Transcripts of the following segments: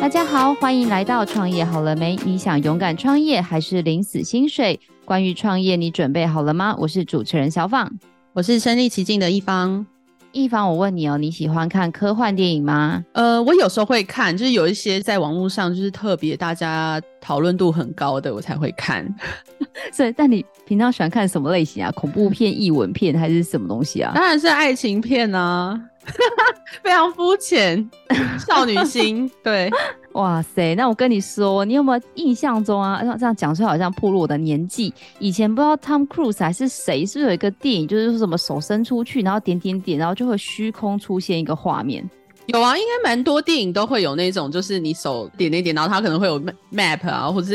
大家好，欢迎来到创业好了没？你想勇敢创业还是领死薪水？关于创业，你准备好了吗？我是主持人小放，我是身临其境的一方。一方，我问你哦，你喜欢看科幻电影吗？呃，我有时候会看，就是有一些在网络上就是特别大家讨论度很高的，我才会看。所以，但你平常喜欢看什么类型啊？恐怖片、译文片还是什么东西啊？当然是爱情片啊，非常肤浅，少女心。对，哇塞，那我跟你说，你有没有印象中啊？这样讲出来好像暴露我的年纪。以前不知道 Tom Cruise 还是谁，是不是有一个电影，就是说什么手伸出去，然后点点点，然后就会虚空出现一个画面。有啊，应该蛮多电影都会有那种，就是你手点那点，然后它可能会有 map 啊，或者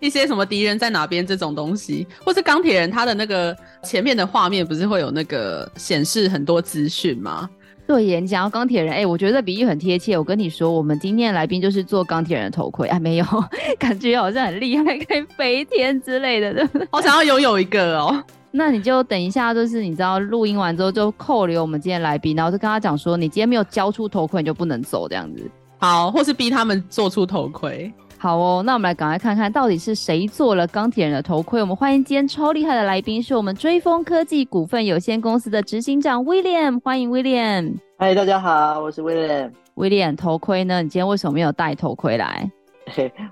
一些什么敌人在哪边这种东西，或是钢铁人他的那个前面的画面不是会有那个显示很多资讯吗？对耶，你讲到钢铁人，哎、欸，我觉得这比喻很贴切。我跟你说，我们今天的来宾就是做钢铁人的头盔，啊，没有，感觉好像很厉害，可以飞天之类的，对不对？好想要拥有一个哦。那你就等一下，就是你知道录音完之后就扣留我们今天来宾，然后就跟他讲说，你今天没有交出头盔，你就不能走这样子。好，或是逼他们做出头盔。好哦，那我们来赶快看看到底是谁做了钢铁人的头盔。我们欢迎今天超厉害的来宾，是我们追风科技股份有限公司的执行长 William，欢迎 William。嗨，大家好，我是 William。William，头盔呢？你今天为什么没有戴头盔来？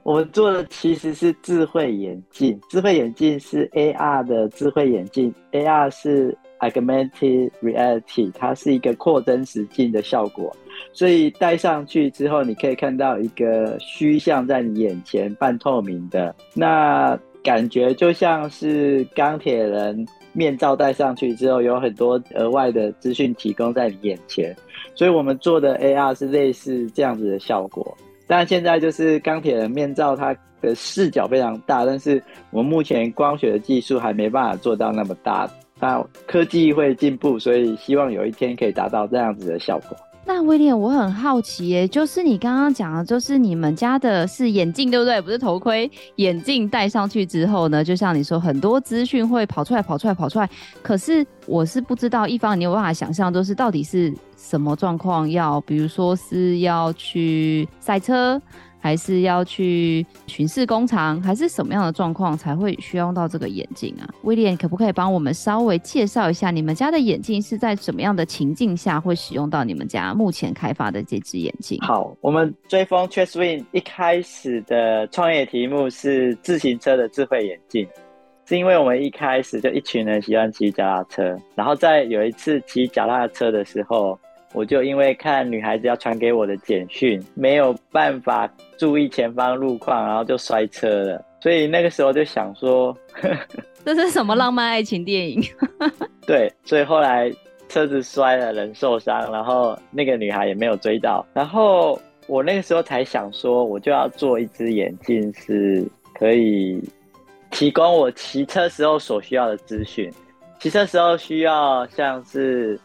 我们做的其实是智慧眼镜，智慧眼镜是 AR 的智慧眼镜，AR 是 Augmented Reality，它是一个扩增实境的效果，所以戴上去之后，你可以看到一个虚像在你眼前，半透明的，那感觉就像是钢铁人面罩戴上去之后，有很多额外的资讯提供在你眼前，所以我们做的 AR 是类似这样子的效果。但现在就是钢铁人面罩，它的视角非常大，但是我们目前光学的技术还没办法做到那么大。那科技会进步，所以希望有一天可以达到这样子的效果。那威廉，我很好奇耶，就是你刚刚讲的，就是你们家的是眼镜，对不对？不是头盔，眼镜戴上去之后呢，就像你说，很多资讯会跑出来，跑出来，跑出来。可是我是不知道，一方你有办法想象，就是到底是什么状况？要比如说是要去赛车。还是要去巡视工厂，还是什么样的状况才会需要用到这个眼镜啊？威廉，可不可以帮我们稍微介绍一下，你们家的眼镜是在什么样的情境下会使用到你们家目前开发的这只眼镜？好，我们追风 Chasewin 一开始的创业题目是自行车的智慧眼镜，是因为我们一开始就一群人喜欢骑脚踏车，然后在有一次骑脚踏车的时候。我就因为看女孩子要传给我的简讯，没有办法注意前方路况，然后就摔车了。所以那个时候就想说，这是什么浪漫爱情电影？对，所以后来车子摔了，人受伤，然后那个女孩也没有追到。然后我那个时候才想说，我就要做一只眼镜，是可以提供我骑车时候所需要的资讯。骑车时候需要像是。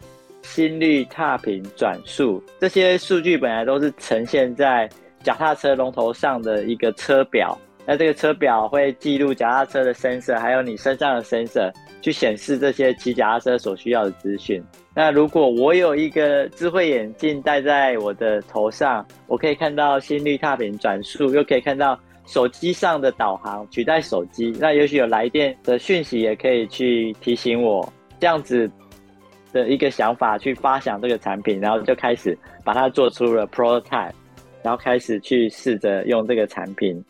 心率、踏频、转速，这些数据本来都是呈现在脚踏车龙头上的一个车表。那这个车表会记录脚踏车的 sensor，还有你身上的 sensor，去显示这些骑脚踏车所需要的资讯。那如果我有一个智慧眼镜戴在我的头上，我可以看到心率、踏频、转速，又可以看到手机上的导航，取代手机。那也许有来电的讯息，也可以去提醒我，这样子。的一个想法去发想这个产品，然后就开始把它做出了 prototype，然后开始去试着用这个产品，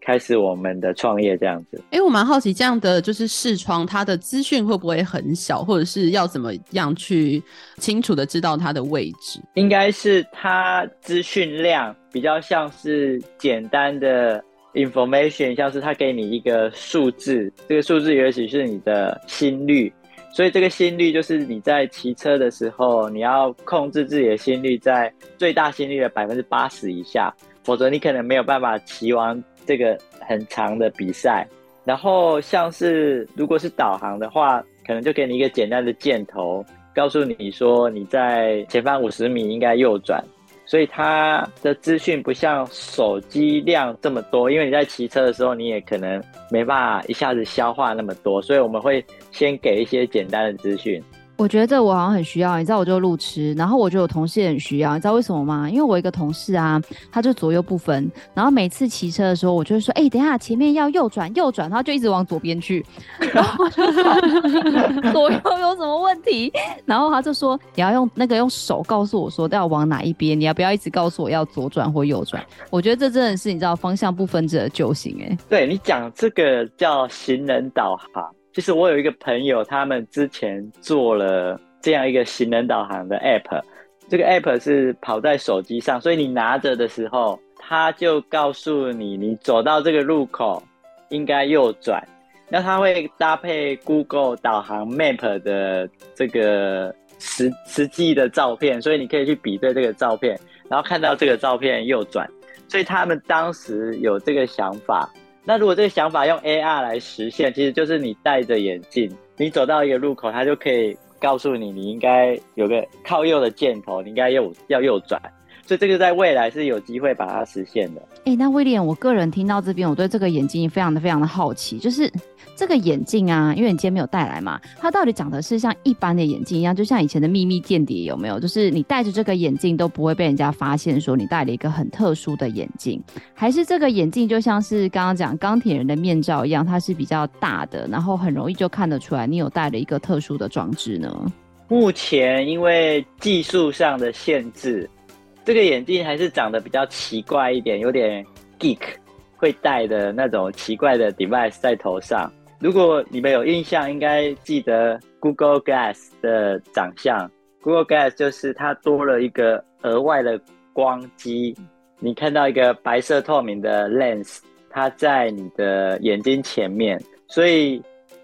开始我们的创业这样子。哎、欸，我蛮好奇，这样的就是视窗，它的资讯会不会很小，或者是要怎么样去清楚的知道它的位置？应该是它资讯量比较像是简单的 information，像是它给你一个数字，这个数字也许是你的心率。所以这个心率就是你在骑车的时候，你要控制自己的心率在最大心率的百分之八十以下，否则你可能没有办法骑完这个很长的比赛。然后像是如果是导航的话，可能就给你一个简单的箭头，告诉你说你在前方五十米应该右转。所以它的资讯不像手机量这么多，因为你在骑车的时候，你也可能没办法一下子消化那么多，所以我们会先给一些简单的资讯，我觉得我好像很需要，你知道，我就路痴，然后我觉得我同事也很需要，你知道为什么吗？因为我一个同事啊，他就左右不分，然后每次骑车的时候，我就会说，哎、等下前面要右转，右转，他就一直往左边去，然后我就说左右有什么问题？然后他就说，你要用那个用手告诉我说要往哪一边，你要不要一直告诉我要左转或右转？我觉得这真的是你知道方向不分者的救星哎、欸。对，你讲这个叫行人导航。其实我有一个朋友，他们之前做了这样一个行人导航的 app，这个 app 是跑在手机上，所以你拿着的时候，它就告诉你，你走到这个路口应该右转。那它会搭配 Google 导航 Map 的这个实实际的照片，所以你可以去比对这个照片，然后看到这个照片右转。所以他们当时有这个想法。那如果这个想法用 AR 来实现，其实就是你戴着眼镜，你走到一个路口，它就可以告诉你，你应该有个靠右的箭头，你应该右要右转。所以这个在未来是有机会把它实现的。哎、欸，那威廉，我个人听到这边，我对这个眼镜非常的非常的好奇，就是这个眼镜啊，因为你今天没有带来嘛，它到底长得是像一般的眼镜一样，就像以前的秘密间谍有没有？就是你戴着这个眼镜都不会被人家发现说你戴了一个很特殊的眼镜，还是这个眼镜就像是刚刚讲钢铁人的面罩一样，它是比较大的，然后很容易就看得出来你有戴了一个特殊的装置呢？目前因为技术上的限制。这个眼镜还是长得比较奇怪一点，有点 geek 会戴的那种奇怪的 device 在头上。如果你们有印象，应该记得 Google Glass 的长相。Google Glass 就是它多了一个额外的光机，你看到一个白色透明的 lens，它在你的眼睛前面。所以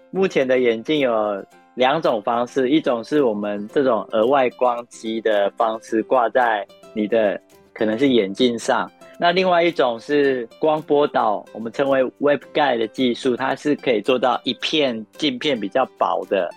目前的眼镜有两种方式，一种是我们这种额外光机的方式挂在。你的可能是眼镜上，那另外一种是光波导，我们称为 waveguide 的技术，它是可以做到一片镜片比较薄的，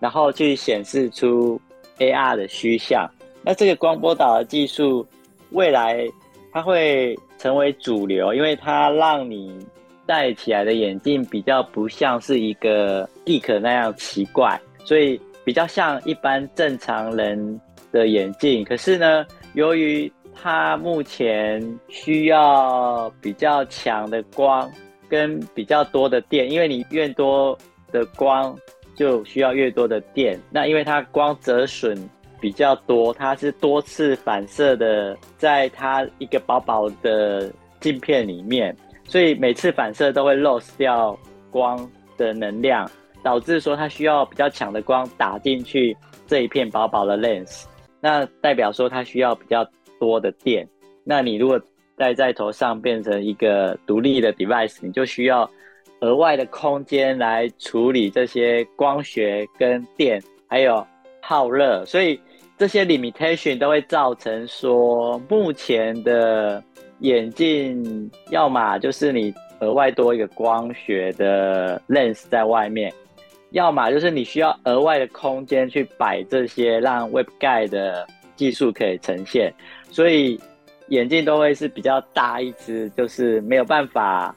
然后去显示出 AR 的虚像。那这个光波导的技术，未来它会成为主流，因为它让你戴起来的眼镜比较不像是一个 geek 那样奇怪，所以比较像一般正常人的眼镜。可是呢，由于它目前需要比较强的光跟比较多的电，因为你越多的光就需要越多的电。那因为它光折损比较多，它是多次反射的，在它一个薄薄的镜片里面，所以每次反射都会 lose 掉光的能量，导致说它需要比较强的光打进去这一片薄薄的 lens。那代表说它需要比较多的电，那你如果戴在头上变成一个独立的 device，你就需要额外的空间来处理这些光学跟电，还有耗热，所以这些 limitation 都会造成说，目前的眼镜要么就是你额外多一个光学的 lens 在外面。要么就是你需要额外的空间去摆这些，让 Web Guy 的技术可以呈现，所以眼镜都会是比较大一只，就是没有办法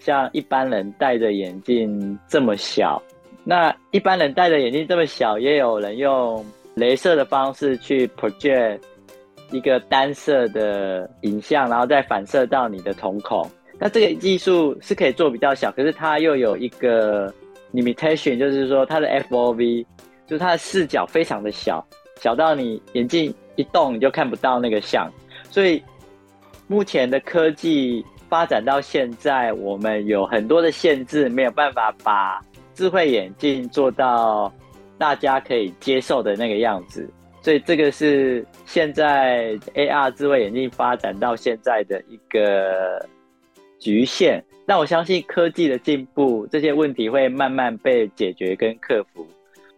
像一般人戴着眼镜这么小。那一般人戴着眼镜这么小，也有人用镭射的方式去 project 一个单色的影像，然后再反射到你的瞳孔。那这个技术是可以做比较小，可是它又有一个。Limitation 就是说它的 FOV，就是它的视角非常的小，小到你眼镜一动你就看不到那个像。所以目前的科技发展到现在，我们有很多的限制，没有办法把智慧眼镜做到大家可以接受的那个样子。所以这个是现在 AR 智慧眼镜发展到现在的一个局限。但我相信科技的进步，这些问题会慢慢被解决跟克服。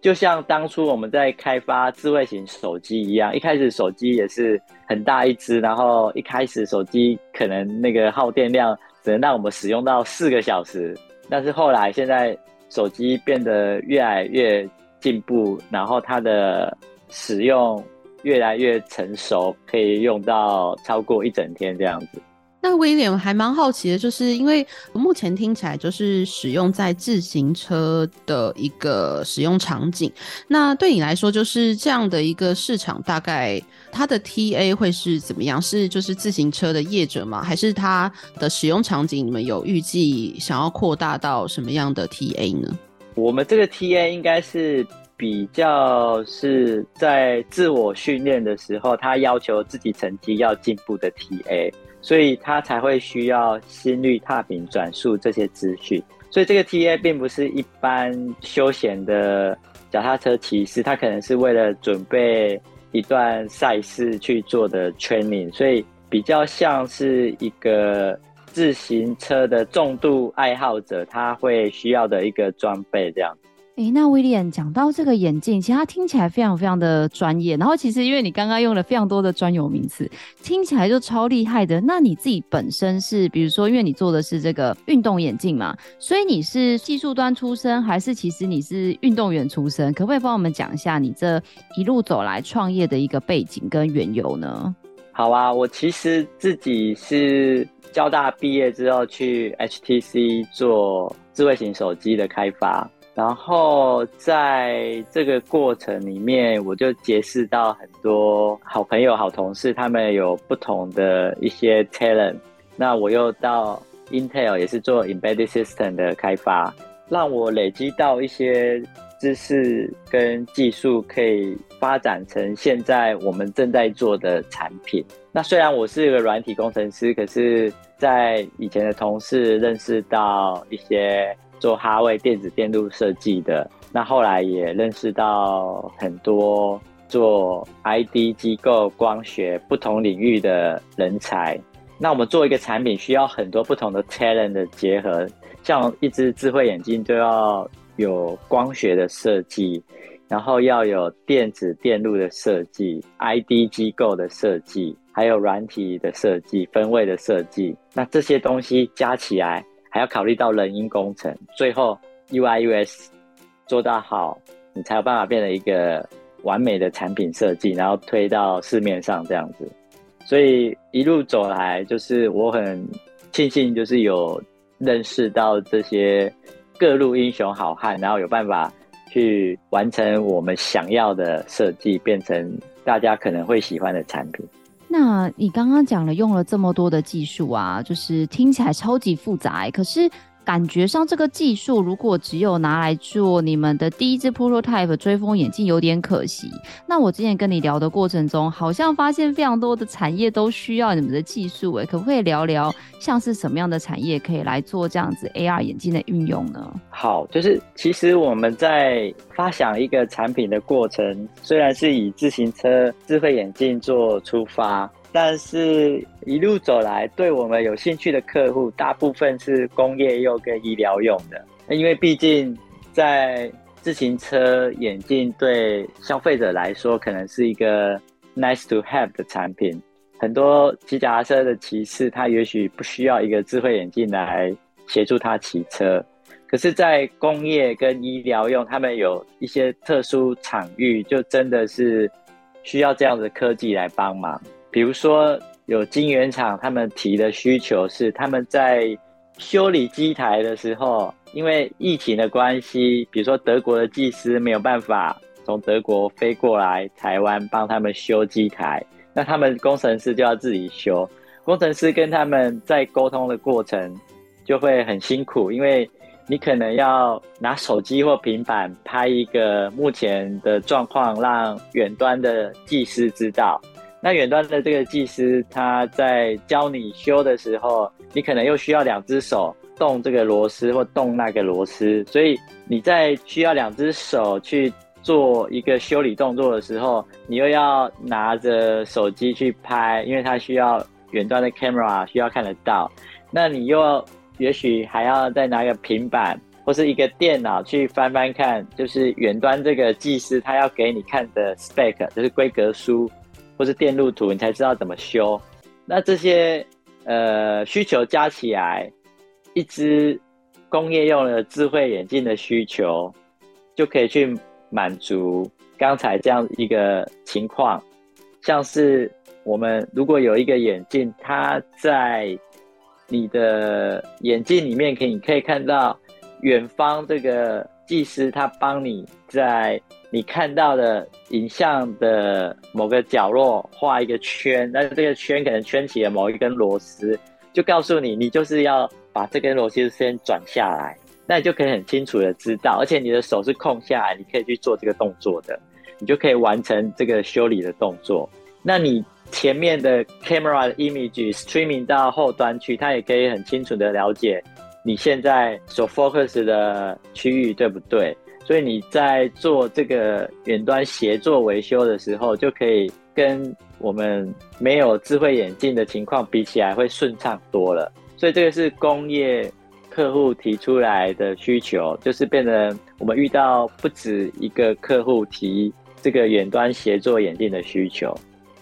就像当初我们在开发智慧型手机一样，一开始手机也是很大一支，然后一开始手机可能那个耗电量只能让我们使用到四个小时，但是后来现在手机变得越来越进步，然后它的使用越来越成熟，可以用到超过一整天这样子。那威廉，还蛮好奇的，就是因为目前听起来就是使用在自行车的一个使用场景。那对你来说，就是这样的一个市场，大概它的 TA 会是怎么样？是就是自行车的业者吗？还是它的使用场景，你们有预计想要扩大到什么样的 TA 呢？我们这个 TA 应该是比较是在自我训练的时候，他要求自己成绩要进步的 TA。所以他才会需要心率、踏频、转速这些资讯。所以这个 TA 并不是一般休闲的脚踏车骑士，他可能是为了准备一段赛事去做的 training，所以比较像是一个自行车的重度爱好者，他会需要的一个装备这样。诶、那威廉讲到这个眼镜，其实它听起来非常非常的专业。然后其实因为你刚刚用了非常多的专有名词，听起来就超厉害的。那你自己本身是，比如说，因为你做的是这个运动眼镜嘛，所以你是技术端出身，还是其实你是运动员出身？可不可以帮我们讲一下你这一路走来创业的一个背景跟缘由呢？好啊，我其实自己是交大毕业之后去 HTC 做智慧型手机的开发。然后在这个过程里面，我就结识到很多好朋友、好同事，他们有不同的一些 talent。那我又到 Intel 也是做 embedded system 的开发，让我累积到一些知识跟技术，可以发展成现在我们正在做的产品。那虽然我是一个软体工程师，可是在以前的同事认识到一些。做哈维电子电路设计的，那后来也认识到很多做 ID 机构、光学不同领域的人才。那我们做一个产品，需要很多不同的 talent 的结合，像一只智慧眼镜就要有光学的设计，然后要有电子电路的设计、ID 机构的设计，还有软体的设计、分位的设计。那这些东西加起来。还要考虑到人因工程，最后 U I U S 做到好，你才有办法变成一个完美的产品设计，然后推到市面上这样子。所以一路走来，就是我很庆幸，就是有认识到这些各路英雄好汉，然后有办法去完成我们想要的设计，变成大家可能会喜欢的产品。那你刚刚讲了用了这么多的技术啊，就是听起来超级复杂，可是。感觉上这个技术如果只有拿来做你们的第一支 prototype 追风眼镜有点可惜。那我之前跟你聊的过程中，好像发现非常多的产业都需要你们的技术，诶，可不可以聊聊像是什么样的产业可以来做这样子 AR 眼镜的运用呢？好，就是其实我们在发想一个产品的过程，虽然是以自行车智慧眼镜做出发。但是，一路走来，对我们有兴趣的客户，大部分是工业用跟医疗用的。因为毕竟，在自行车眼镜对消费者来说，可能是一个 nice to have 的产品。很多骑脚踏车的骑士，他也许不需要一个智慧眼镜来协助他骑车。可是，在工业跟医疗用，他们有一些特殊场域，就真的是需要这样的科技来帮忙。比如说，有晶圆厂，他们提的需求是，他们在修理机台的时候，因为疫情的关系，比如说德国的技师没有办法从德国飞过来台湾帮他们修机台，那他们工程师就要自己修。工程师跟他们在沟通的过程就会很辛苦，因为你可能要拿手机或平板拍一个目前的状况，让远端的技师知道。那远端的这个技师，他在教你修的时候，你可能又需要两只手动这个螺丝或动那个螺丝，所以你在需要两只手去做一个修理动作的时候，你又要拿着手机去拍，因为它需要远端的 camera 需要看得到。那你又也许还要再拿个平板或是一个电脑去翻翻看，就是远端这个技师他要给你看的 spec，就是规格书。或是电路图，你才知道怎么修。那这些呃需求加起来，一支工业用的智慧眼镜的需求，就可以去满足刚才这样一个情况。像是我们如果有一个眼镜，它在你的眼镜里面可以可以看到远方这个技师他帮你在你看到的影像的某个角落画一个圈，那这个圈可能圈起了某一根螺丝，就告诉你你就是要把这根螺丝先转下来，那你就可以很清楚的知道，而且你的手是空下来，你可以去做这个动作的，你就可以完成这个修理的动作。那你前面的 camera 的 image streaming 到后端去，它也可以很清楚的了解你现在所 focus 的区域对不对？所以你在做这个远端协作维修的时候，就可以跟我们没有智慧眼镜的情况比起来，会顺畅多了。所以这个是工业客户提出来的需求，就是变成我们遇到不止一个客户提这个远端协作眼镜的需求。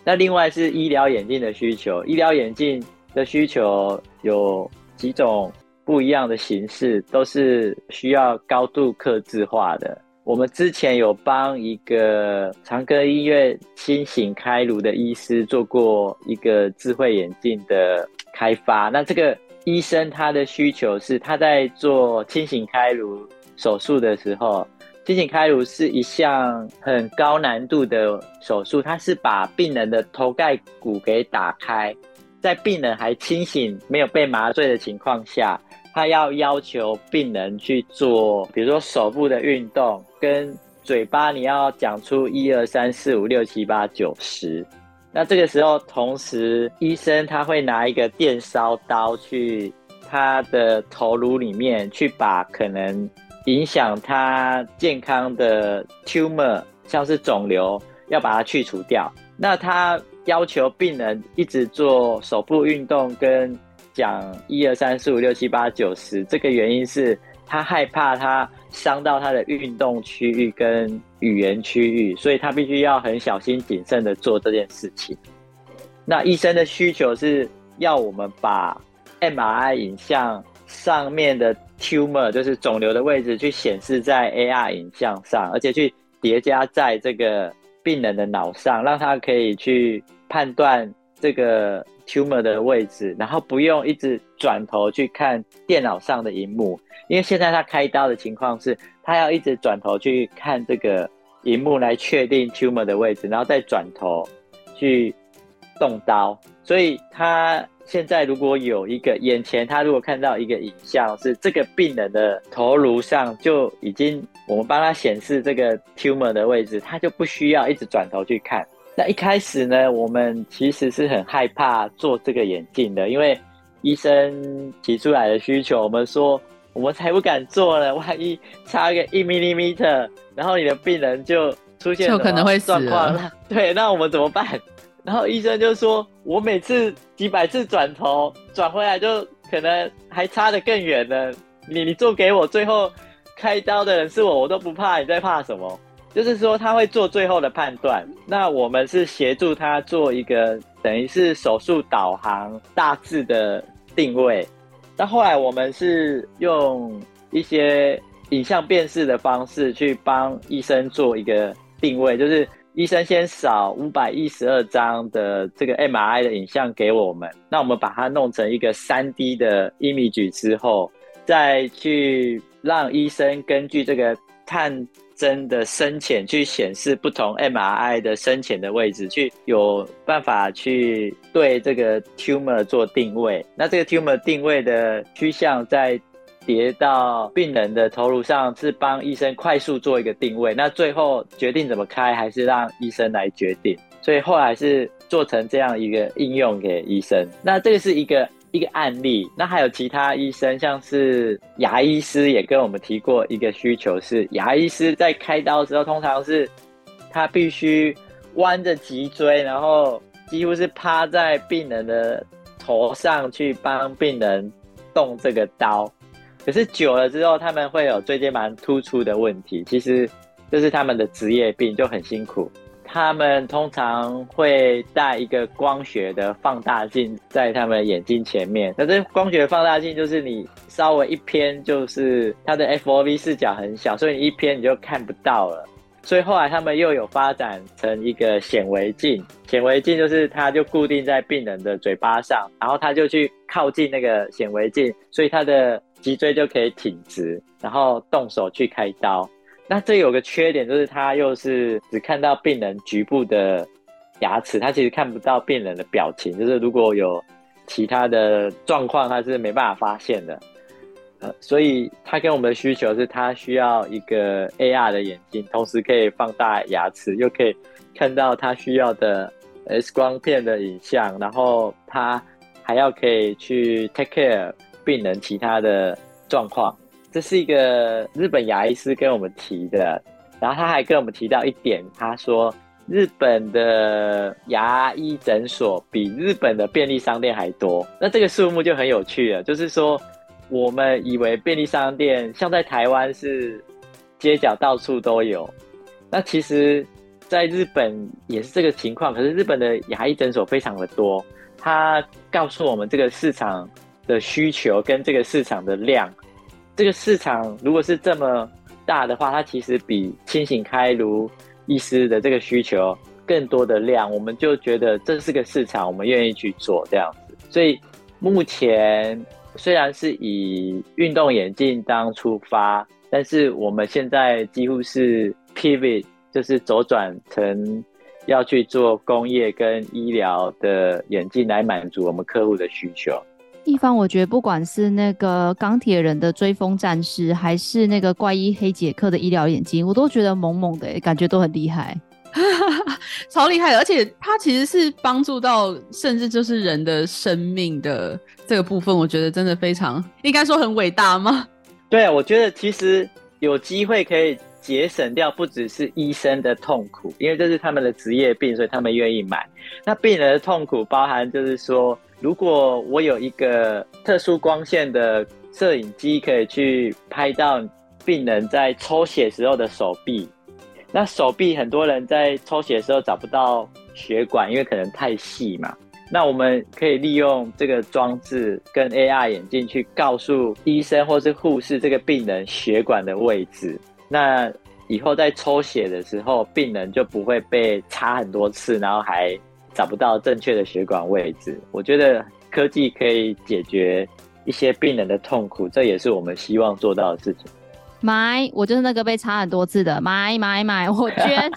那另外是医疗眼镜的需求，医疗眼镜的需求有几种。不一样的形式都是需要高度克制化的。我们之前有帮一个长庚医院清醒开颅的医师做过一个智慧眼镜的开发。那这个医生他的需求是他在做清醒开颅手术的时候，清醒开颅是一项很高难度的手术，他是把病人的头盖骨给打开，在病人还清醒、没有被麻醉的情况下。他要要求病人去做，比如说手部的运动，跟嘴巴你要讲出一二三四五六七八九十。那这个时候，同时医生他会拿一个电烧刀去他的头颅里面去把可能影响他健康的 tumor，像是肿瘤，要把它去除掉。那他要求病人一直做手部运动跟。讲一二三四五六七八九十，这个原因是他害怕他伤到他的运动区域跟语言区域，所以他必须要很小心谨慎的做这件事情。那医生的需求是要我们把 MRI 影像上面的 tumor，就是肿瘤的位置，去显示在 AR 影像上，而且去叠加在这个病人的脑上，让他可以去判断这个。Tumor 的位置，然后不用一直转头去看电脑上的荧幕，因为现在他开刀的情况是，他要一直转头去看这个荧幕来确定 tumor 的位置，然后再转头去动刀。所以他现在如果有一个眼前，他如果看到一个影像是这个病人的头颅上就已经我们帮他显示这个 tumor 的位置，他就不需要一直转头去看。那一开始呢，我们其实是很害怕做这个眼镜的，因为医生提出来的需求，我们说我们才不敢做呢，万一差个一 millimeter，然后你的病人就出现就可能会状况了，对，那我们怎么办？然后医生就说，我每次几百次转头转回来，就可能还差得更远呢。你你做给我，最后开刀的人是我，我都不怕，你在怕什么？就是说他会做最后的判断，那我们是协助他做一个等于是手术导航大致的定位。那后来我们是用一些影像辨识的方式去帮医生做一个定位，就是医生先扫五百一十二张的这个 MRI 的影像给我们，那我们把它弄成一个三 D 的 image 之后，再去让医生根据这个探。针的深浅去显示不同 MRI 的深浅的位置，去有办法去对这个 tumor 做定位。那这个 tumor 定位的趋向再叠到病人的头颅上，是帮医生快速做一个定位。那最后决定怎么开，还是让医生来决定。所以后来是做成这样一个应用给医生。那这个是一个。一个案例，那还有其他医生，像是牙医师也跟我们提过一个需求，是牙医师在开刀的时候，通常是他必须弯着脊椎，然后几乎是趴在病人的头上去帮病人动这个刀。可是久了之后，他们会有椎间盘突出的问题，其实这是他们的职业病，就很辛苦。他们通常会带一个光学的放大镜在他们眼睛前面。那这光学放大镜就是你稍微一偏，就是它的 FOV 视角很小，所以你一偏你就看不到了。所以后来他们又有发展成一个显微镜，显微镜就是它就固定在病人的嘴巴上，然后他就去靠近那个显微镜，所以他的脊椎就可以挺直，然后动手去开刀。那这有个缺点，就是他又是只看到病人局部的牙齿，他其实看不到病人的表情，就是如果有其他的状况，他是没办法发现的。呃，所以他跟我们的需求是，他需要一个 AR 的眼镜，同时可以放大牙齿，又可以看到他需要的 X 光片的影像，然后他还要可以去 take care 病人其他的状况。这是一个日本牙医师跟我们提的，然后他还跟我们提到一点，他说日本的牙医诊所比日本的便利商店还多。那这个数目就很有趣了，就是说。我们以为便利商店像在台湾是街角到处都有，那其实，在日本也是这个情况。可是日本的牙医诊所非常的多，他告诉我们这个市场的需求跟这个市场的量，这个市场如果是这么大的话，它其实比清醒开颅医师的这个需求更多的量，我们就觉得这是个市场，我们愿意去做这样子。所以目前。虽然是以运动眼镜当出发，但是我们现在几乎是 pivot，就是走转成要去做工业跟医疗的眼镜来满足我们客户的需求。一方，我觉得不管是那个钢铁人的追风战士，还是那个怪医黑杰克的医疗眼镜，我都觉得猛猛的，感觉都很厉害。超厉害的，而且它其实是帮助到甚至就是人的生命的这个部分，我觉得真的非常应该说很伟大吗？对，我觉得其实有机会可以节省掉不只是医生的痛苦，因为这是他们的职业病，所以他们愿意买。那病人的痛苦包含就是说，如果我有一个特殊光线的摄影机，可以去拍到病人在抽血时候的手臂。那手臂很多人在抽血的时候找不到血管，因为可能太细嘛。那我们可以利用这个装置跟 AR 眼镜去告诉医生或是护士这个病人血管的位置。那以后在抽血的时候，病人就不会被插很多次，然后还找不到正确的血管位置。我觉得科技可以解决一些病人的痛苦，这也是我们希望做到的事情。买，我就是那个被插很多次的，买买买，我捐。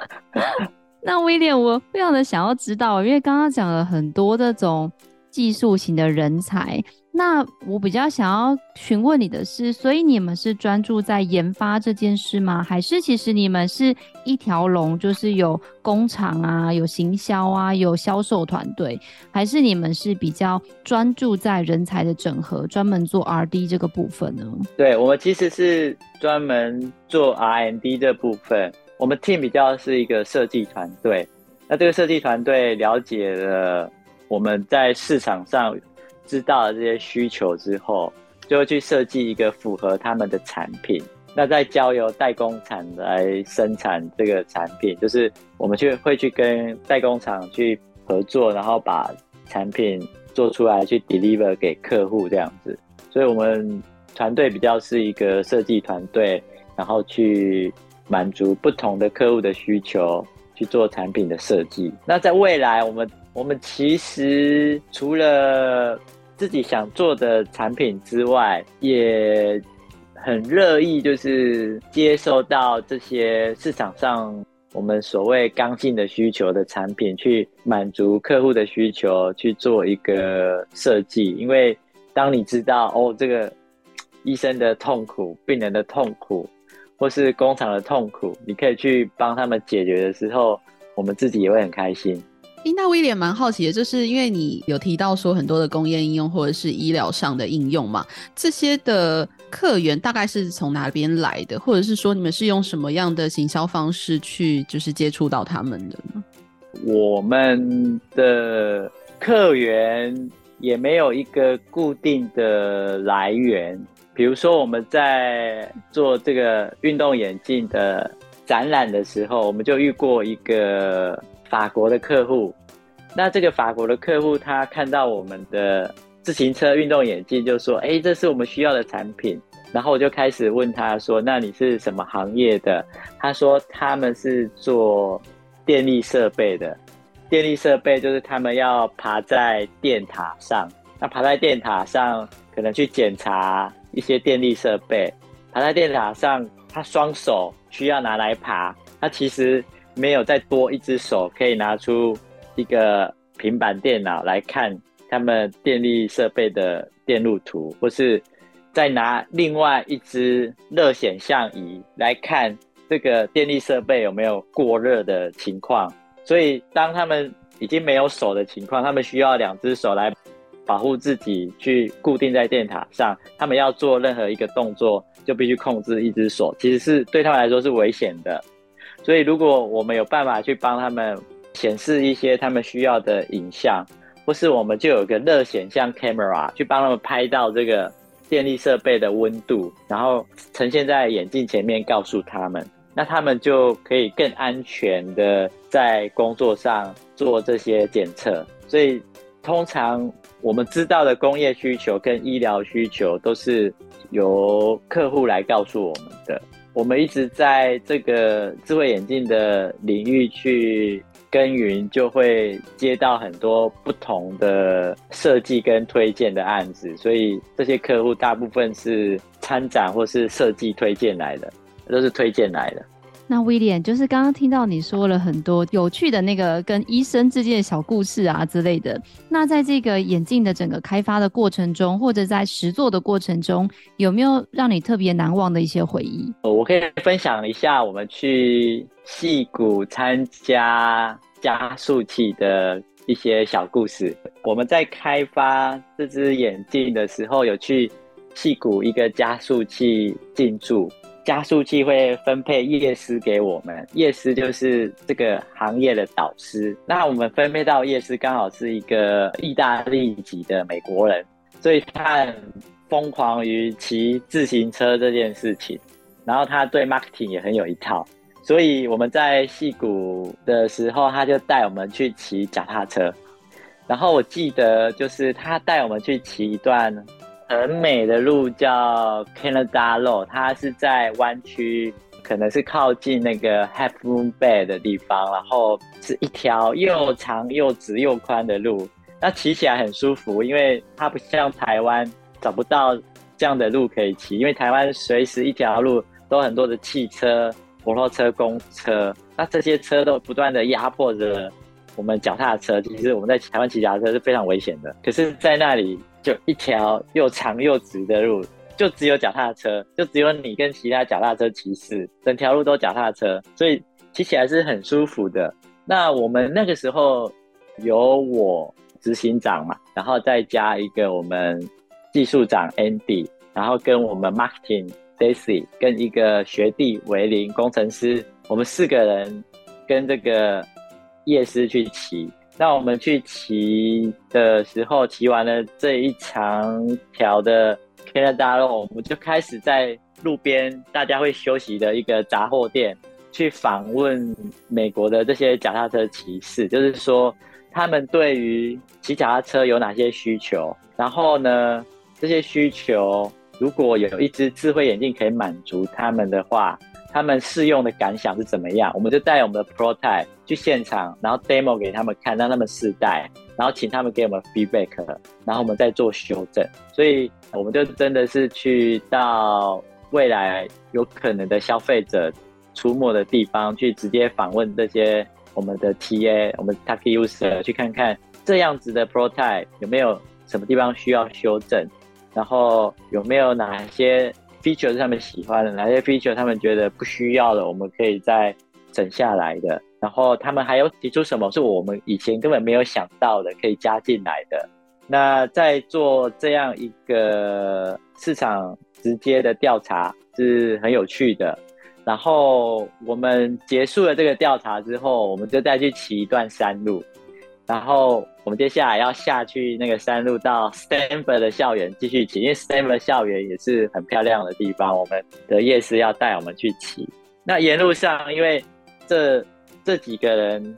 那威廉，我非常的想要知道，因为刚刚讲了很多这种技术型的人才。那我比较想要询问你的是，所以你们是专注在研发这件事吗？还是其实你们是一条龙，就是有工厂啊，有行销啊，有销售团队？还是你们是比较专注在人才的整合，专门做 R&D 这个部分呢？对，我们其实是专门做 R&D 这部分，我们 team 比较是一个设计团队。那这个设计团队了解了我们在市场上。知道了这些需求之后，就会去设计一个符合他们的产品。那再交由代工厂来生产这个产品，就是我们去会去跟代工厂去合作，然后把产品做出来去 deliver 给客户这样子。所以我们团队比较是一个设计团队，然后去满足不同的客户的需求，去做产品的设计。那在未来，我们我们其实除了自己想做的产品之外，也很乐意就是接受到这些市场上我们所谓刚性的需求的产品，去满足客户的需求，去做一个设计。因为当你知道哦，这个医生的痛苦、病人的痛苦，或是工厂的痛苦，你可以去帮他们解决的时候，我们自己也会很开心。那威廉蛮好奇的，就是因为你有提到说很多的工业应用或者是医疗上的应用嘛，这些的客源大概是从哪边来的，或者是说你们是用什么样的行销方式去就是接触到他们的呢？我们的客源也没有一个固定的来源，比如说我们在做这个运动眼镜的展览的时候，我们就遇过一个。法国的客户，那这个法国的客户，他看到我们的自行车运动眼镜，就说：“哎，这是我们需要的产品。”然后我就开始问他说：“那你是什么行业的？”他说：“他们是做电力设备的。电力设备就是他们要爬在电塔上，那爬在电塔上可能去检查一些电力设备。爬在电塔上，他双手需要拿来爬，他其实没有再多一只手可以拿出一个平板电脑来看他们电力设备的电路图，或是。”再拿另外一只热显像仪来看这个电力设备有没有过热的情况，所以当他们已经没有手的情况，他们需要两只手来保护自己，去固定在电塔上。他们要做任何一个动作，就必须控制一只手，其实是对他们来说是危险的。所以如果我们有办法去帮他们显示一些他们需要的影像，或是我们就有个热显像 camera 去帮他们拍到这个。电力设备的温度，然后呈现在眼镜前面，告诉他们，那他们就可以更安全的在工作上做这些检测。所以，通常我们知道的工业需求跟医疗需求都是由客户来告诉我们的。我们一直在这个智慧眼镜的领域去。耕耘就会接到很多不同的设计跟推荐的案子，所以这些客户大部分是参展或是设计推荐来的，都是推荐来的。那威廉就是刚刚听到你说了很多有趣的那个跟医生之间的小故事啊之类的。那在这个眼镜的整个开发的过程中，或者在实作的过程中，有没有让你特别难忘的一些回忆？我可以分享一下我们去戏谷参加加速器的一些小故事。我们在开发这只眼镜的时候，有去戏谷一个加速器进驻。加速器会分配业师给我们，业师就是这个行业的导师。那我们分配到业师刚好是一个意大利籍的美国人，所以他很疯狂于骑自行车这件事情，然后他对 marketing 也很有一套。所以我们在戏谷的时候，他就带我们去骑脚踏车。然后我记得就是他带我们去骑一段。很美的路叫 Canada Road，它是在湾区，可能是靠近那个 Half Moon Bay 的地方，然后是一条又长又直又宽的路，那骑起来很舒服，因为它不像台湾找不到这样的路可以骑，因为台湾随时一条路都很多的汽车、摩托车、公车，那这些车都不断的压迫着我们脚踏车，其实我们在台湾骑脚踏车是非常危险的，可是在那里。就一条又长又直的路，就只有脚踏车，就只有你跟其他脚踏车骑士，整条路都脚踏车，所以骑起来是很舒服的。那我们那个时候有我执行长嘛，然后再加一个我们技术长 Andy，然后跟我们 Marketing Daisy，跟一个学弟维林工程师，我们四个人跟这个夜师去骑。那我们去骑的时候，骑完了这一长条的 Canada Road，我们就开始在路边大家会休息的一个杂货店去访问美国的这些脚踏车骑士，就是说他们对于骑脚踏车有哪些需求，然后呢，这些需求如果有一只智慧眼镜可以满足他们的话。他们试用的感想是怎么样？我们就带我们的 prototype 去现场，然后 demo 给他们看，让他们试戴，然后请他们给我们 feedback，然后我们再做修正。所以我们就真的是去到未来有可能的消费者出没的地方，去直接访问这些我们的 TA，我们 target user，去看看这样子的 prototype 有没有什么地方需要修正，然后有没有哪些。Feature 是他们喜欢的，哪些 feature 他们觉得不需要的，我们可以再整下来的。然后他们还有提出什么是我们以前根本没有想到的，可以加进来的。那在做这样一个市场直接的调查是很有趣的。然后我们结束了这个调查之后，我们就再去骑一段山路。然后我们接下来要下去那个山路到 Stanford 的校园继续骑，因为 Stanford 校园也是很漂亮的地方。我们的夜师要带我们去骑。那沿路上，因为这这几个人，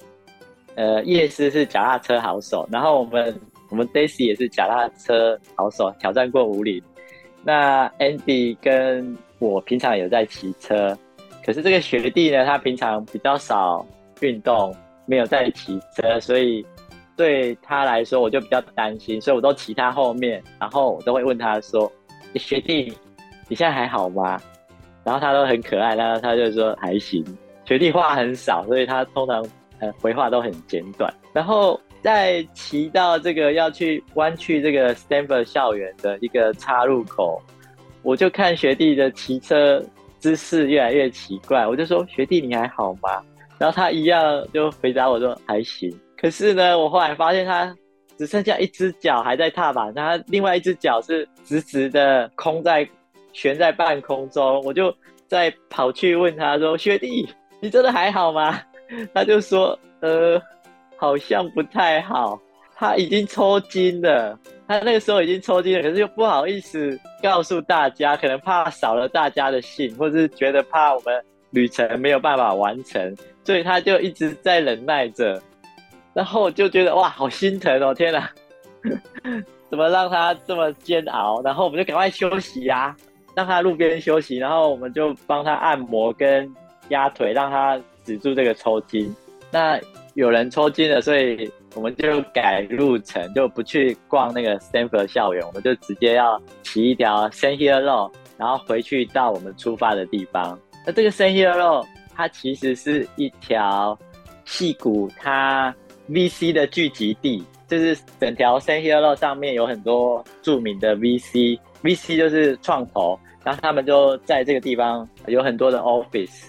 呃，夜师是脚踏车好手，然后我们我们 Daisy 也是脚踏车好手，挑战过五岭。那 Andy 跟我平常有在骑车，可是这个学弟呢，他平常比较少运动，没有在骑车，所以对他来说，我就比较担心，所以我都骑他后面，然后我都会问他说：“学弟，你现在还好吗？”然后他都很可爱，然后他就说还行。学弟话很少，所以他通常呃回话都很简短。然后在骑到这个要去弯去这个 Stanford 校园的一个岔路口，我就看学弟的骑车姿势越来越奇怪，我就说，学弟你还好吗？然后他一样就回答我说还行。可是呢，我后来发现他只剩下一只脚还在踏板，他另外一只脚是直直的空在。悬在半空中，我就再跑去问他说：“学弟，你真的还好吗？”他就说：“呃，好像不太好。他已经抽筋了，他那个时候已经抽筋了，可是又不好意思告诉大家，可能怕少了大家的兴，或是觉得怕我们旅程没有办法完成，所以他就一直在忍耐着。然后我就觉得哇，好心疼哦！天哪，怎么让他这么煎熬？然后我们就赶快休息呀。”让他路边休息，然后我们就帮他按摩跟压腿，让他止住这个抽筋。那有人抽筋了，所以我们就改路程，就不去逛那个 Stanford 校园，我们就直接要骑一条 San Diego，然后回去到我们出发的地方。那这个 San Diego，它其实是一条矽谷它 VC 的聚集地，就是整条 San Hiaro 上面有很多著名的 VC。VC 就是创投，然后他们就在这个地方有很多的 office，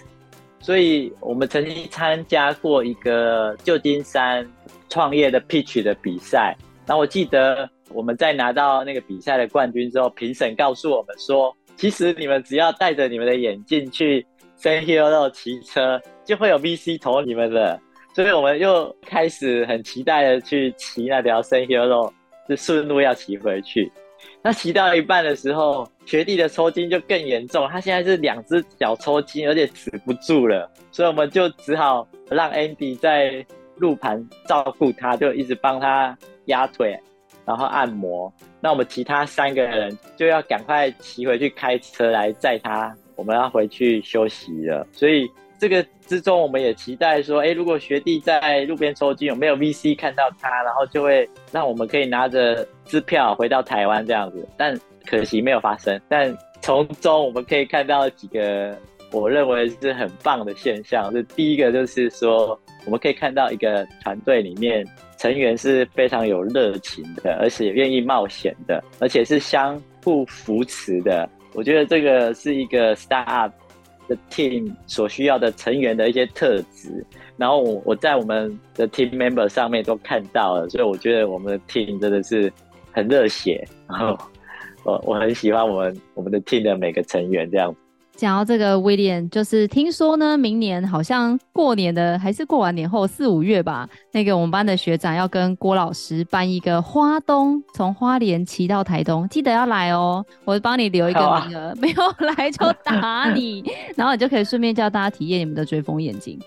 所以我们曾经参加过一个旧金山创业的 pitch 的比赛。然后我记得我们在拿到那个比赛的冠军之后，评审告诉我们说，其实你们只要戴着你们的眼镜去 San Hiaro 骑车，就会有 VC 投你们的。所以我们又开始很期待的去骑那条 Sand Hill Road，就顺路要骑回去。那骑到一半的时候，学弟的抽筋就更严重，他现在是两只脚抽筋，而且止不住了，所以我们就只好让 Andy 在路盘照顾他，就一直帮他压腿，然后按摩。那我们其他三个人就要赶快骑回去开车来载他，我们要回去休息了。所以这个之中，我们也期待说，哎，如果学弟在路边抽筋，有没有 VC 看到他，然后就会让我们可以拿着。支票回到台湾这样子，但可惜没有发生。但从中我们可以看到几个我认为是很棒的现象。是第一个，就是说我们可以看到一个团队里面成员是非常有热情的，而且愿意冒险的，而且是相互扶持的。我觉得这个是一个 startup 的 team 所需要的成员的一些特质。然后我我在我们的 team member 上面都看到了，所以我觉得我们的 team 真的是。很热血，然后我我很喜欢我们我们的 team 的每个成员这样。讲到这个 William，就是听说呢，明年好像过年的还是过完年后四五月吧，那个我们班的学长要跟郭老师办一个花东，从花莲骑到台东，记得要来哦，我帮你留一个名额，啊、没有来就打你，然后你就可以顺便叫大家体验你们的追风眼镜。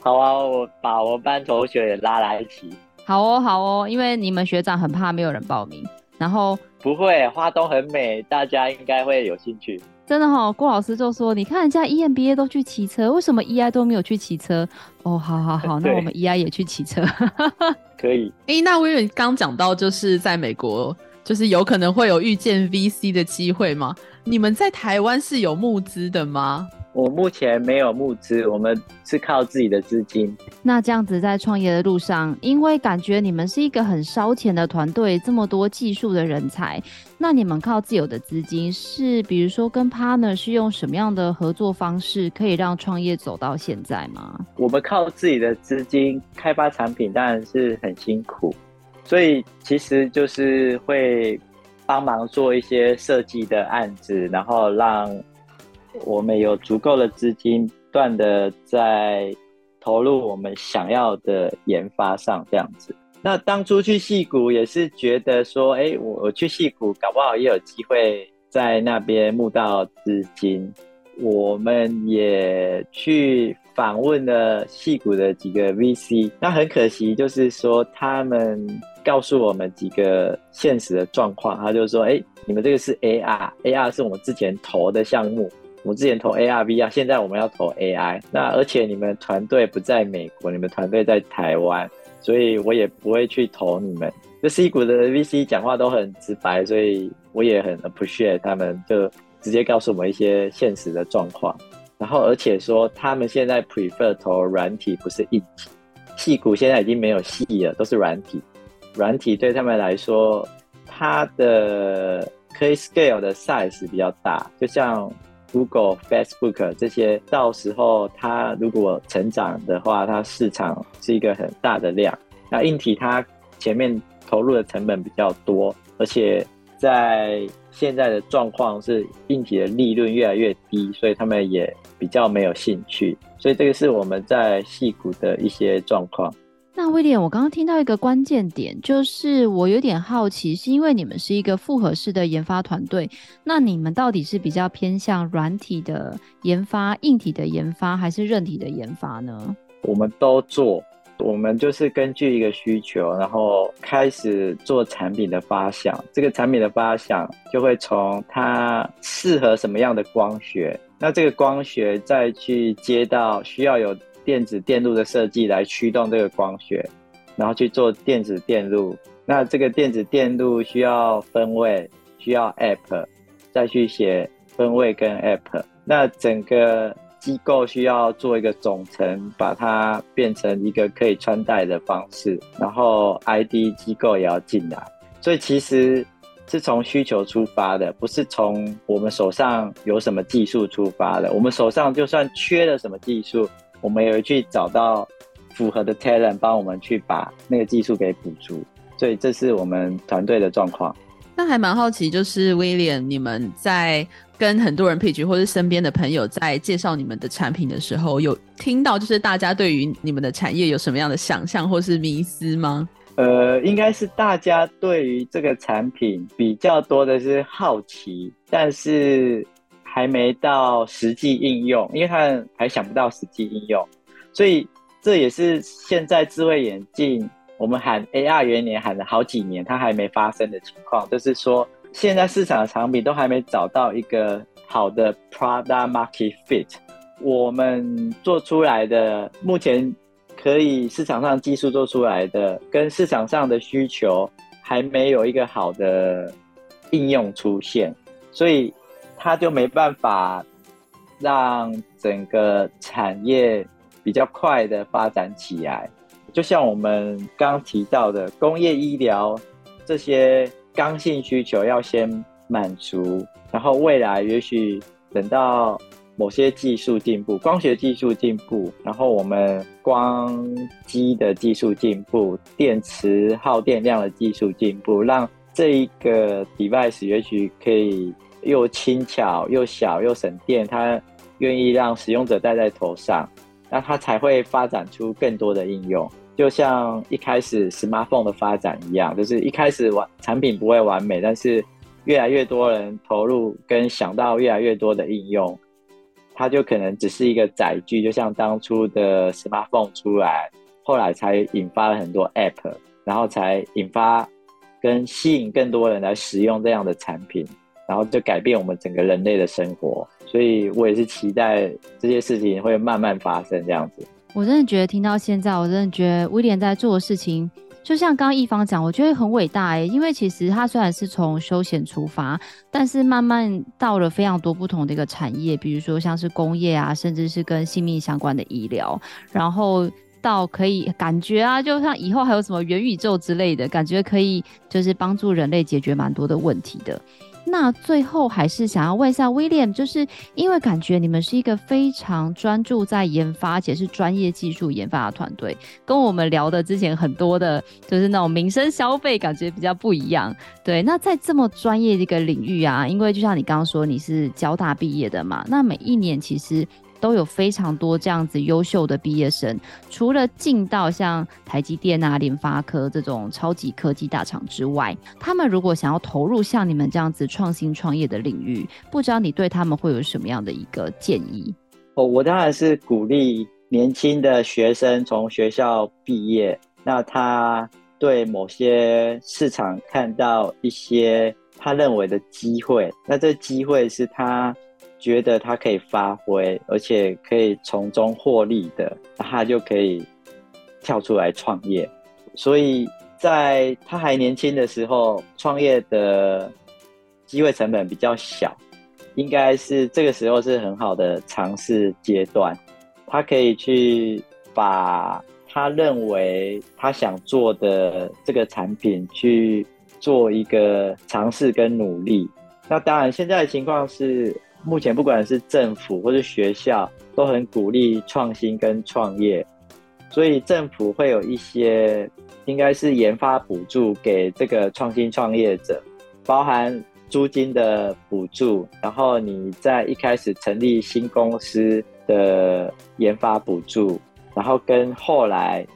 好啊，我把我们班同学也拉来一起。好哦，好哦，因为你们学长很怕没有人报名，然后不会，花东很美，大家应该会有兴趣。真的哈、哦，郭老师就说，你看人家 EMBA 都去骑车，为什么 EI 都没有去骑车？哦，好好好，那我们 EI 也去骑车，可以。哎、欸，那我以为刚讲到就是在美国，就是有可能会有遇见 VC 的机会吗？你们在台湾是有募资的吗？我目前没有募资，我们是靠自己的资金。那这样子在创业的路上，因为感觉你们是一个很烧钱的团队，这么多技术的人才，那你们靠自有的资金是，比如说跟 partner 是用什么样的合作方式，可以让创业走到现在吗？我们靠自己的资金开发产品，当然是很辛苦，所以其实就是会帮忙做一些设计的案子，然后让。我们有足够的资金，不断的在投入我们想要的研发上，这样子。那当初去戏谷也是觉得说，哎，我我去戏谷，搞不好也有机会在那边募到资金。我们也去访问了戏谷的几个 VC，那很可惜，就是说他们告诉我们几个现实的状况，他就说：“哎，你们这个是 AR，AR 是我们之前投的项目，我之前投 AR/VR，现在我们要投 AI。那而且你们团队不在美国，你们团队在台湾，所以我也不会去投你们。这 C 股的 VC 讲话都很直白，所以我也很 appreciate 他们，就直接告诉我们一些现实的状况。”然后，而且说他们现在 prefer 投软体，不是硬体。矽谷现在已经没有戏了，都是软体。软体对他们来说，它的可以 scale 的 size 比较大，就像 Google、Facebook 这些，到时候它如果成长的话，它市场是一个很大的量。那硬体它前面投入的成本比较多，而且在现在的状况是硬体的利润越来越低，所以他们也比较没有兴趣。所以这个是我们在矽谷的一些状况。那威廉，我刚刚听到一个关键点，就是我有点好奇，是因为你们是一个复合式的研发团队，那你们到底是比较偏向软体的研发、硬体的研发，还是韧体的研发呢？我们都做。我们就是根据一个需求，然后开始做产品的发想。这个产品的发想就会从它适合什么样的光学，那这个光学再去接到需要有电子电路的设计来驱动这个光学，然后去做电子电路。那这个电子电路需要分位，需要 App，再去写分位跟 App。那整个。机构需要做一个总成，把它变成一个可以穿戴的方式，然后 ID 机构也要进来，所以其实是从需求出发的，不是从我们手上有什么技术出发的。我们手上就算缺了什么技术，我们也会去找到符合的 talent 帮我们去把那个技术给补足。所以这是我们团队的状况。那还蛮好奇，就是 William，你们在。跟很多人 pitch 或是身边的朋友在介绍你们的产品的时候，有听到就是大家对于你们的产业有什么样的想象或是迷思吗？呃，应该是大家对于这个产品比较多的是好奇，但是还没到实际应用，因为他们还想不到实际应用，所以这也是现在智慧眼镜我们喊 AR 元年喊了好几年，它还没发生的情况，就是说。现在市场的产品都还没找到一个好的 product market fit，我们做出来的目前可以市场上技术做出来的，跟市场上的需求还没有一个好的应用出现，所以它就没办法让整个产业比较快的发展起来。就像我们刚提到的工业医疗这些。刚性需求要先满足，然后未来也许等到某些技术进步，光学技术进步，然后我们光机的技术进步，电池耗电量的技术进步，让这一个 device 也许可以又轻巧又小又省电，它愿意让使用者戴在头上，那它才会发展出更多的应用。就像一开始 smartphone 的发展一样，就是一开始完产品不会完美，但是越来越多人投入跟想到越来越多的应用，它就可能只是一个载具。就像当初的 smartphone 出来，后来才引发了很多 app，然后才引发跟吸引更多人来使用这样的产品，然后就改变我们整个人类的生活。所以我也是期待这些事情会慢慢发生这样子。我真的觉得听到现在，我真的觉得威廉在做的事情，就像刚刚一方讲，我觉得很伟大哎。因为其实他虽然是从休闲出发，但是慢慢到了非常多不同的一个产业，比如说像是工业啊，甚至是跟性命相关的医疗，然后到可以感觉啊，就像以后还有什么元宇宙之类的，感觉可以就是帮助人类解决蛮多的问题的。那最后还是想要问一下 William，就是因为感觉你们是一个非常专注在研发，且是专业技术研发的团队，跟我们聊的之前很多的，就是那种民生消费，感觉比较不一样。对，那在这么专业的一个领域啊，因为就像你刚刚说你是交大毕业的嘛，那每一年其实。都有非常多这样子优秀的毕业生，除了进到像台积电啊、联发科这种超级科技大厂之外，他们如果想要投入像你们这样子创新创业的领域，不知道你对他们会有什么样的一个建议？哦，我当然是鼓励年轻的学生从学校毕业，那他对某些市场看到一些他认为的机会，那这机会是他觉得他可以发挥，而且可以从中获利的，他就可以跳出来创业。所以在他还年轻的时候，创业的机会成本比较小，应该是这个时候是很好的尝试阶段。他可以去把他认为他想做的这个产品去做一个尝试跟努力。那当然，现在的情况是，目前不管是政府或是学校都很鼓励创新跟创业，所以政府会有一些应该是研发补助给这个创新创业者，包含租金的补助，然后你在一开始成立新公司的研发补助，然后跟后来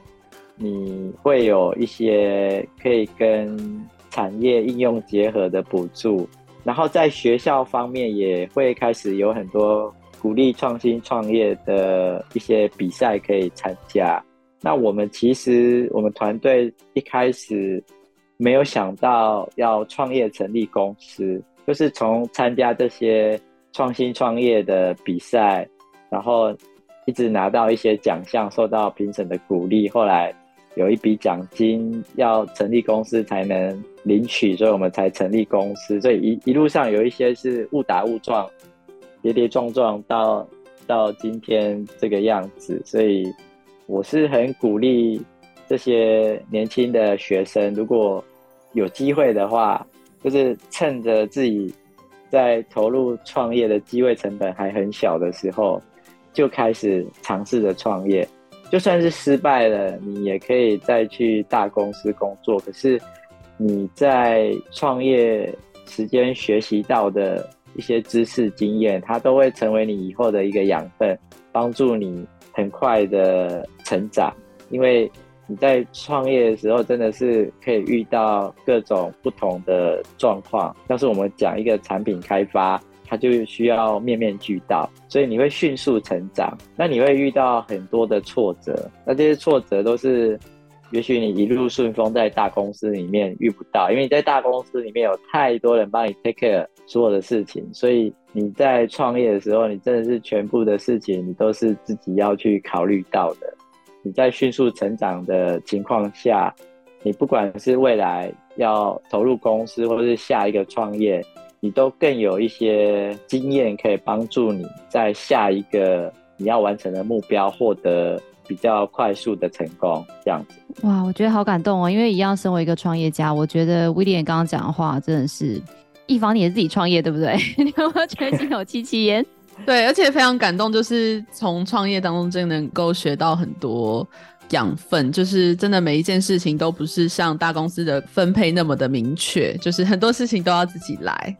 你会有一些可以跟产业应用结合的补助，然后在学校方面也会开始有很多鼓励创新创业的一些比赛可以参加。那我们其实我们团队一开始没有想到要创业成立公司，就是从参加这些创新创业的比赛。然后一直拿到一些奖项，受到评审的鼓励。后来有一笔奖金要成立公司才能领取，所以我们才成立公司。所以一一路上有一些是误打误撞、跌跌撞撞到到今天这个样子。所以我是很鼓励这些年轻的学生，如果有机会的话，就是趁着自己在投入创业的机会成本还很小的时候。就开始尝试着创业，就算是失败了，你也可以再去大公司工作。可是你在创业时间学习到的一些知识经验，它都会成为你以后的一个养分，帮助你很快的成长。因为你在创业的时候，真的是可以遇到各种不同的状况。要是我们讲一个产品开发。它就需要面面俱到，所以你会迅速成长。那你会遇到很多的挫折，那这些挫折都是，也许你一路顺风，在大公司里面遇不到，因为你在大公司里面有太多人帮你 take care 所有的事情，所以你在创业的时候，你真的是全部的事情你都是自己要去考虑到的。你在迅速成长的情况下，你不管是未来要投入公司，或者是下一个创业。你都更有一些经验，可以帮助你在下一个你要完成的目标获得比较快速的成功。这样子，哇，我觉得好感动哦！因为一样身为一个创业家，我觉得威廉刚刚讲的话真的是，一方你也是自己创业，对不对？你有没有觉得心有戚戚焉？对，而且非常感动，就是从创业当中真的能够学到很多养分，就是真的每一件事情都不是像大公司的分配那么的明确，就是很多事情都要自己来。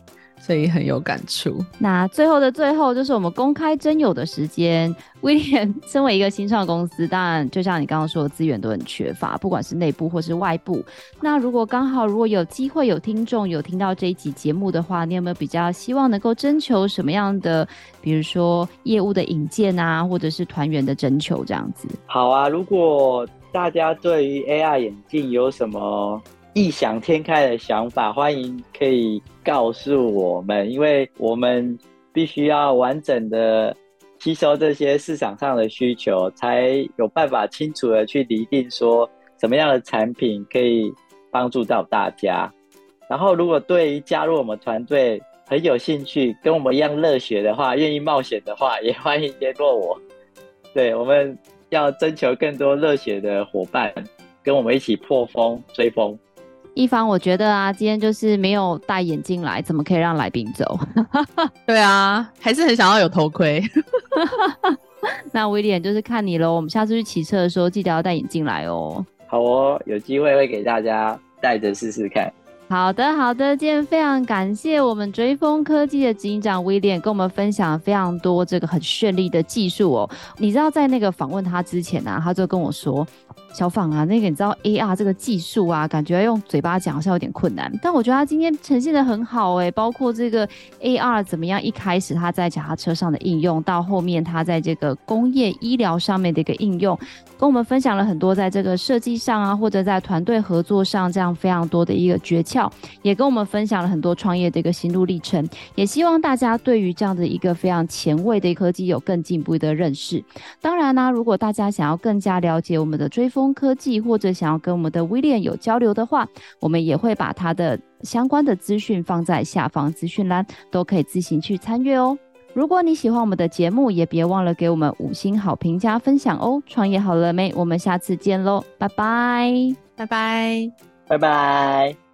所以很有感触。那最后的最后，就是我们公开征友的时间。威廉身为一个新创公司，当然就像你刚刚说的，资源都很缺乏，不管是内部或是外部。那如果刚好如果有机会有听众有听到这一集节目的话，你有没有比较希望能够征求什么样的，比如说业务的引荐啊，或者是团员的征求这样子？好啊，如果大家对于 AR 眼镜有什么异想天开的想法，欢迎可以告诉我们，因为我们必须要完整的吸收这些市场上的需求，才有办法清楚的去厘定说什么样的产品可以帮助到大家。然后，如果对于加入我们团队很有兴趣，跟我们一样热血的话，愿意冒险的话，也欢迎联络我。对，我们要征求更多热血的伙伴，跟我们一起破风追风。一方，我觉得啊，今天就是没有戴眼镜来，怎么可以让来宾走？对啊，还是很想要有头盔。那威廉就是看你喽，我们下次去骑车的时候记得要戴眼镜来哦。好哦，有机会会给大家戴着试试看。好的，好的，今天非常感谢我们追风科技的执行长威廉跟我们分享非常多这个很绚丽的技术哦。你知道在那个访问他之前呢、啊，他就跟我说。小访啊，那个你知道 AR 这个技术啊，感觉用嘴巴讲好像有点困难，但我觉得他今天呈现得很好哎、包括这个 AR 怎么样，一开始他在脚踏车上的应用，到后面他在这个工业医疗上面的一个应用，跟我们分享了很多在这个设计上啊，或者在团队合作上这样非常多的一个诀窍，也跟我们分享了很多创业的一个心路历程，也希望大家对于这样的一个非常前卫的科技有更进一步的认识。当然呢、如果大家想要更加了解我们的追风科技，或者想要跟我们的威廉有交流的话，我们也会把他的相关的资讯放在下方资讯栏，都可以自行去参阅哦。如果你喜欢我们的节目，也别忘了给我们五星好评加分享哦。创业好了没？我们下次见喽，拜拜，拜拜，拜拜。